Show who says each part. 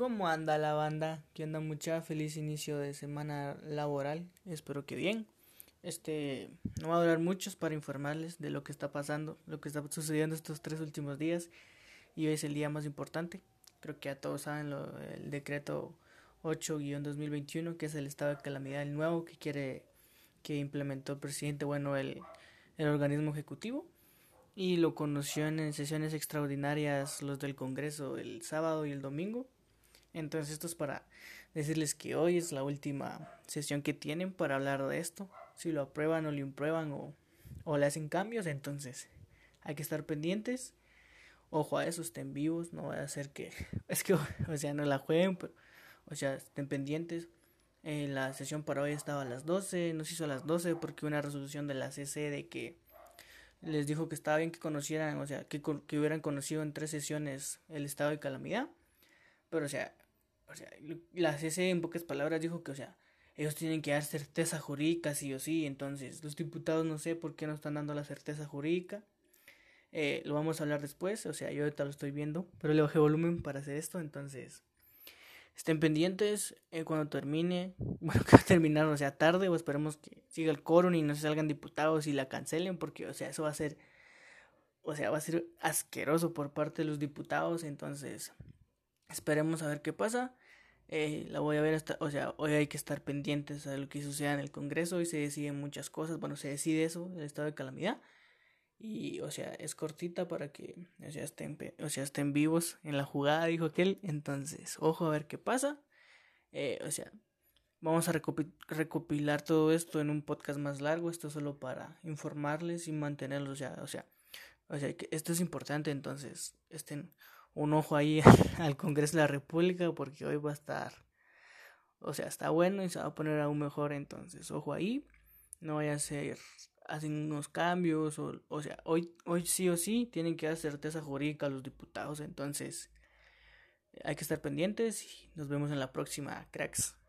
Speaker 1: ¿Cómo anda la banda? ¿Qué anda mucha? Feliz inicio de semana laboral. Espero que bien. Este no va a durar mucho para informarles de lo que está pasando, lo que está sucediendo estos tres últimos días. Y hoy es el día más importante. Creo que ya todos saben lo, el decreto 8-2021, que es el estado de calamidad el nuevo que quiere que implementó el presidente, bueno, el, el organismo ejecutivo y lo conoció en sesiones extraordinarias los del Congreso el sábado y el domingo. Entonces esto es para decirles que hoy es la última sesión que tienen para hablar de esto. Si lo aprueban o lo imprueban o, o le hacen cambios, entonces hay que estar pendientes. Ojo a eso, estén vivos, no va a ser que... Es que, o sea, no la jueguen, pero... O sea, estén pendientes. Eh, la sesión para hoy estaba a las 12, no se hizo a las 12 porque una resolución de la CC de que les dijo que estaba bien que conocieran, o sea, que, que hubieran conocido en tres sesiones el estado de calamidad. Pero, o sea, o sea, la CC en pocas palabras dijo que, o sea, ellos tienen que dar certeza jurídica sí o sí. Entonces, los diputados no sé por qué no están dando la certeza jurídica. Eh, lo vamos a hablar después, o sea, yo ahorita lo estoy viendo, pero le bajé volumen para hacer esto, entonces estén pendientes eh, cuando termine, bueno, que va a terminar, o sea, tarde, o esperemos que siga el coro y no se salgan diputados y la cancelen, porque, o sea, eso va a ser, o sea, va a ser asqueroso por parte de los diputados, entonces esperemos a ver qué pasa. Eh, la voy a ver hasta, o sea, hoy hay que estar pendientes a lo que suceda en el Congreso, hoy se deciden muchas cosas, bueno, se decide eso, el estado de calamidad, y, o sea, es cortita para que, o sea, estén, o sea, estén vivos en la jugada, dijo aquel, entonces, ojo a ver qué pasa, eh, o sea, vamos a recopilar todo esto en un podcast más largo, esto solo para informarles y mantenerlos, sea, o sea, o sea, que esto es importante, entonces, estén un ojo ahí al Congreso de la República porque hoy va a estar, o sea, está bueno y se va a poner aún mejor, entonces, ojo ahí, no vaya a ser, hacen unos cambios, o, o sea, hoy, hoy sí o sí tienen que dar certeza jurídica a los diputados, entonces, hay que estar pendientes y nos vemos en la próxima, cracks.